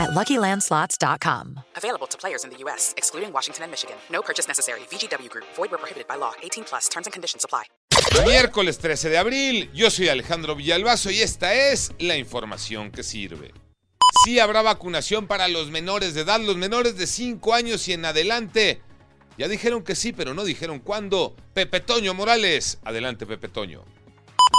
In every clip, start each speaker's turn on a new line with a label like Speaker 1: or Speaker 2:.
Speaker 1: at LuckyLandSlots.com.
Speaker 2: Available to players in the U.S., excluding Washington and Michigan. No purchase necessary. VGW Group. Void where prohibited by law. 18 plus. Terms and conditions apply.
Speaker 3: Miércoles 13 de abril, yo soy Alejandro Villalbazo y esta es la información que sirve. Sí habrá vacunación para los menores de edad, los menores de 5 años y en adelante. Ya dijeron que sí, pero no dijeron cuándo. Pepe Toño Morales. Adelante, Pepe Toño.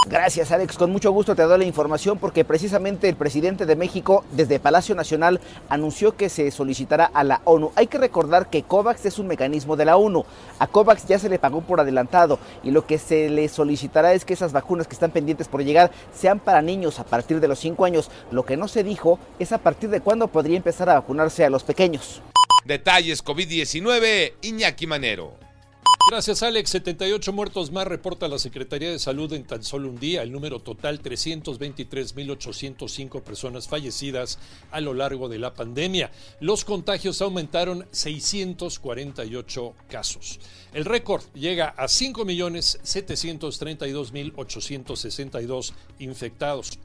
Speaker 4: Gracias Alex, con mucho gusto te doy la información porque precisamente el presidente de México desde Palacio Nacional anunció que se solicitará a la ONU. Hay que recordar que COVAX es un mecanismo de la ONU. A COVAX ya se le pagó por adelantado y lo que se le solicitará es que esas vacunas que están pendientes por llegar sean para niños a partir de los 5 años. Lo que no se dijo es a partir de cuándo podría empezar a vacunarse a los pequeños.
Speaker 3: Detalles COVID-19, Iñaki Manero.
Speaker 5: Gracias, Alex. 78 muertos más reporta la Secretaría de Salud en tan solo un día. El número total, 323.805 personas fallecidas a lo largo de la pandemia. Los contagios aumentaron 648 casos. El récord llega a 5.732.862 infectados.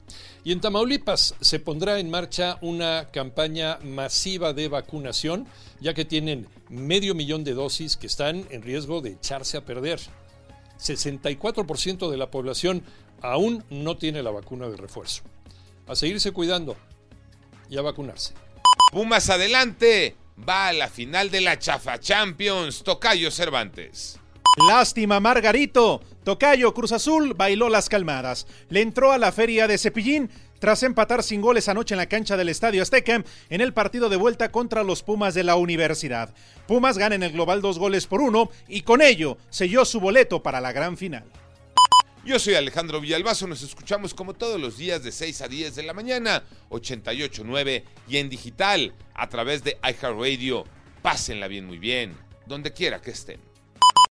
Speaker 5: Y en Tamaulipas se pondrá en marcha una campaña masiva de vacunación, ya que tienen medio millón de dosis que están en riesgo de echarse a perder. 64% de la población aún no tiene la vacuna de refuerzo. A seguirse cuidando y a vacunarse.
Speaker 3: Pumas adelante. Va a la final de la Chafa Champions. Tocayo Cervantes.
Speaker 6: Lástima, Margarito. Tocayo Cruz Azul bailó las calmadas. Le entró a la feria de Cepillín tras empatar sin goles anoche en la cancha del Estadio Azteca en el partido de vuelta contra los Pumas de la Universidad. Pumas gana en el global dos goles por uno y con ello selló su boleto para la gran final.
Speaker 3: Yo soy Alejandro Villalbazo, nos escuchamos como todos los días de 6 a 10 de la mañana, 88.9 y en digital a través de iHeartRadio. Pásenla bien, muy bien, donde quiera que estén.